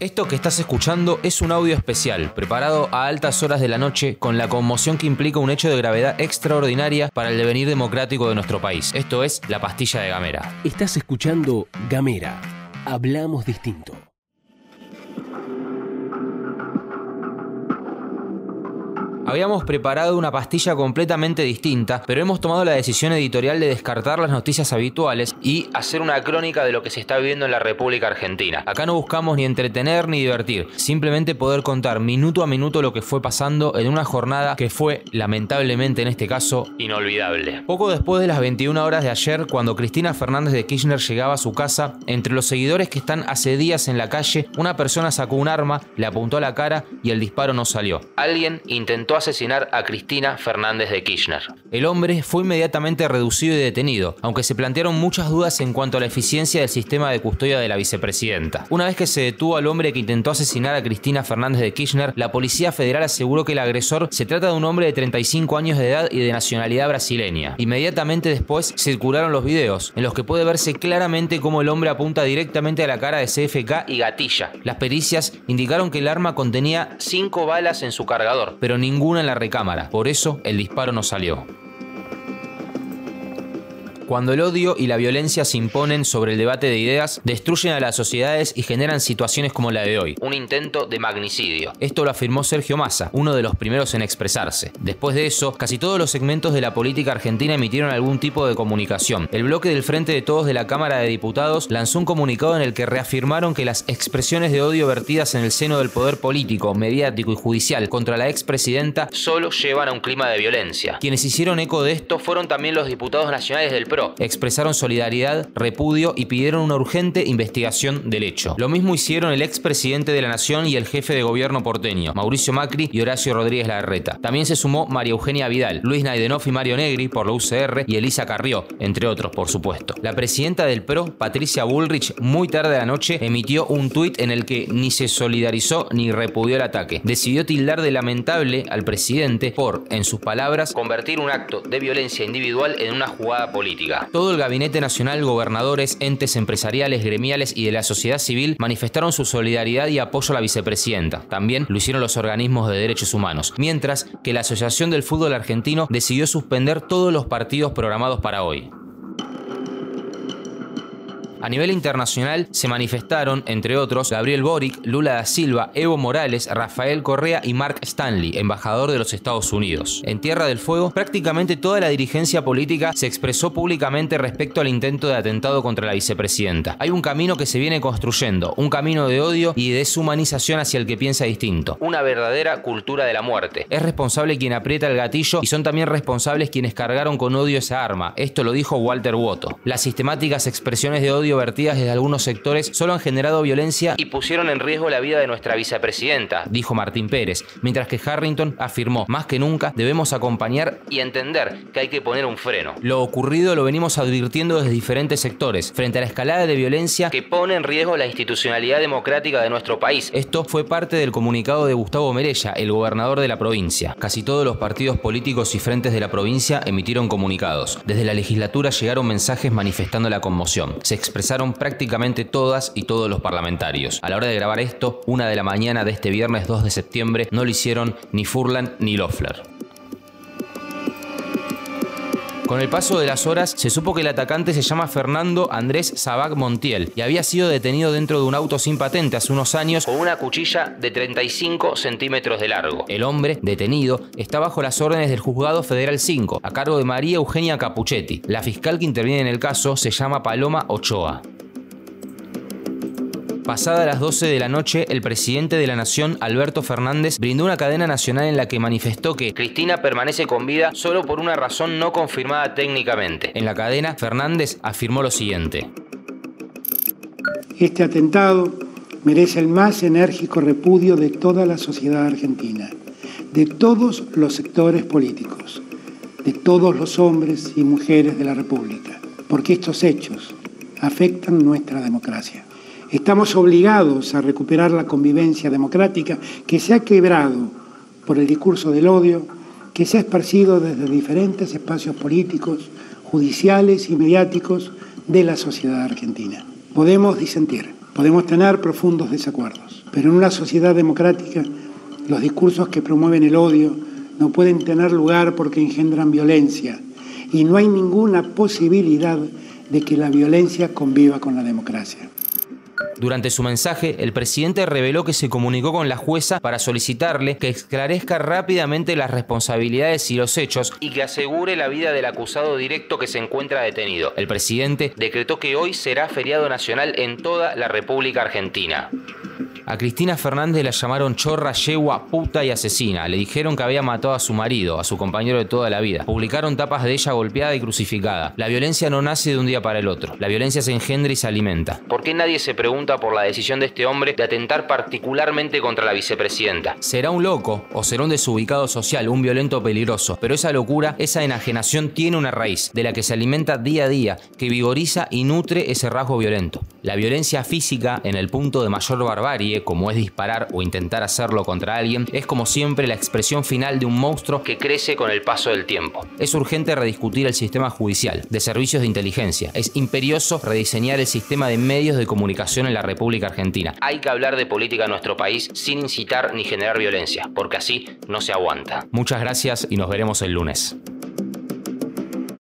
Esto que estás escuchando es un audio especial, preparado a altas horas de la noche con la conmoción que implica un hecho de gravedad extraordinaria para el devenir democrático de nuestro país. Esto es la pastilla de Gamera. Estás escuchando Gamera. Hablamos distinto. Habíamos preparado una pastilla completamente distinta, pero hemos tomado la decisión editorial de descartar las noticias habituales y hacer una crónica de lo que se está viviendo en la República Argentina. Acá no buscamos ni entretener ni divertir, simplemente poder contar minuto a minuto lo que fue pasando en una jornada que fue, lamentablemente en este caso, inolvidable. Poco después de las 21 horas de ayer, cuando Cristina Fernández de Kirchner llegaba a su casa, entre los seguidores que están hace días en la calle, una persona sacó un arma, le apuntó a la cara y el disparo no salió. Alguien intentó asesinar a Cristina Fernández de Kirchner. El hombre fue inmediatamente reducido y detenido, aunque se plantearon muchas dudas en cuanto a la eficiencia del sistema de custodia de la vicepresidenta. Una vez que se detuvo al hombre que intentó asesinar a Cristina Fernández de Kirchner, la Policía Federal aseguró que el agresor se trata de un hombre de 35 años de edad y de nacionalidad brasileña. Inmediatamente después circularon los videos, en los que puede verse claramente cómo el hombre apunta directamente a la cara de CFK y gatilla. Las pericias indicaron que el arma contenía 5 balas en su cargador, pero ningún en la recámara, por eso el disparo no salió. Cuando el odio y la violencia se imponen sobre el debate de ideas, destruyen a las sociedades y generan situaciones como la de hoy, un intento de magnicidio. Esto lo afirmó Sergio Massa, uno de los primeros en expresarse. Después de eso, casi todos los segmentos de la política argentina emitieron algún tipo de comunicación. El bloque del Frente de Todos de la Cámara de Diputados lanzó un comunicado en el que reafirmaron que las expresiones de odio vertidas en el seno del poder político, mediático y judicial contra la expresidenta solo llevan a un clima de violencia. Quienes hicieron eco de esto fueron también los diputados nacionales del PRO expresaron solidaridad, repudio y pidieron una urgente investigación del hecho. Lo mismo hicieron el expresidente de la Nación y el jefe de gobierno porteño, Mauricio Macri y Horacio Rodríguez Larreta. También se sumó María Eugenia Vidal, Luis Naidenov y Mario Negri por la UCR y Elisa Carrió, entre otros, por supuesto. La presidenta del PRO, Patricia Bullrich, muy tarde de la noche emitió un tuit en el que ni se solidarizó ni repudió el ataque. Decidió tildar de lamentable al presidente por, en sus palabras, convertir un acto de violencia individual en una jugada política. Todo el Gabinete Nacional, gobernadores, entes empresariales, gremiales y de la sociedad civil manifestaron su solidaridad y apoyo a la vicepresidenta. También lo hicieron los organismos de derechos humanos. Mientras que la Asociación del Fútbol Argentino decidió suspender todos los partidos programados para hoy. A nivel internacional se manifestaron, entre otros, Gabriel Boric, Lula da Silva, Evo Morales, Rafael Correa y Mark Stanley, embajador de los Estados Unidos. En Tierra del Fuego, prácticamente toda la dirigencia política se expresó públicamente respecto al intento de atentado contra la vicepresidenta. Hay un camino que se viene construyendo, un camino de odio y deshumanización hacia el que piensa distinto. Una verdadera cultura de la muerte. Es responsable quien aprieta el gatillo y son también responsables quienes cargaron con odio esa arma. Esto lo dijo Walter Woto. Las sistemáticas expresiones de odio vertidas desde algunos sectores solo han generado violencia y pusieron en riesgo la vida de nuestra vicepresidenta, dijo Martín Pérez, mientras que Harrington afirmó, más que nunca debemos acompañar y entender que hay que poner un freno. Lo ocurrido lo venimos advirtiendo desde diferentes sectores, frente a la escalada de violencia que pone en riesgo la institucionalidad democrática de nuestro país. Esto fue parte del comunicado de Gustavo Merella, el gobernador de la provincia. Casi todos los partidos políticos y frentes de la provincia emitieron comunicados. Desde la legislatura llegaron mensajes manifestando la conmoción. Se expresaron prácticamente todas y todos los parlamentarios. A la hora de grabar esto, una de la mañana de este viernes 2 de septiembre, no lo hicieron ni Furlan ni Loeffler. Con el paso de las horas se supo que el atacante se llama Fernando Andrés Sabac Montiel y había sido detenido dentro de un auto sin patente hace unos años con una cuchilla de 35 centímetros de largo. El hombre, detenido, está bajo las órdenes del Juzgado Federal 5, a cargo de María Eugenia Capuchetti. La fiscal que interviene en el caso se llama Paloma Ochoa. Pasada las 12 de la noche, el presidente de la Nación, Alberto Fernández, brindó una cadena nacional en la que manifestó que Cristina permanece con vida solo por una razón no confirmada técnicamente. En la cadena, Fernández afirmó lo siguiente. Este atentado merece el más enérgico repudio de toda la sociedad argentina, de todos los sectores políticos, de todos los hombres y mujeres de la República, porque estos hechos afectan nuestra democracia. Estamos obligados a recuperar la convivencia democrática que se ha quebrado por el discurso del odio que se ha esparcido desde diferentes espacios políticos, judiciales y mediáticos de la sociedad argentina. Podemos disentir, podemos tener profundos desacuerdos, Pero en una sociedad democrática, los discursos que promueven el odio no pueden tener lugar porque engendran violencia y no hay ninguna posibilidad de que la violencia conviva con la democracia. Durante su mensaje, el presidente reveló que se comunicó con la jueza para solicitarle que esclarezca rápidamente las responsabilidades y los hechos y que asegure la vida del acusado directo que se encuentra detenido. El presidente decretó que hoy será feriado nacional en toda la República Argentina. A Cristina Fernández la llamaron chorra, yegua, puta y asesina. Le dijeron que había matado a su marido, a su compañero de toda la vida. Publicaron tapas de ella golpeada y crucificada. La violencia no nace de un día para el otro. La violencia se engendra y se alimenta. ¿Por qué nadie se pregunta por la decisión de este hombre de atentar particularmente contra la vicepresidenta? ¿Será un loco o será un desubicado social, un violento peligroso? Pero esa locura, esa enajenación tiene una raíz, de la que se alimenta día a día, que vigoriza y nutre ese rasgo violento. La violencia física, en el punto de mayor barbarie, como es disparar o intentar hacerlo contra alguien, es como siempre la expresión final de un monstruo que crece con el paso del tiempo. Es urgente rediscutir el sistema judicial, de servicios de inteligencia. Es imperioso rediseñar el sistema de medios de comunicación en la República Argentina. Hay que hablar de política en nuestro país sin incitar ni generar violencia, porque así no se aguanta. Muchas gracias y nos veremos el lunes.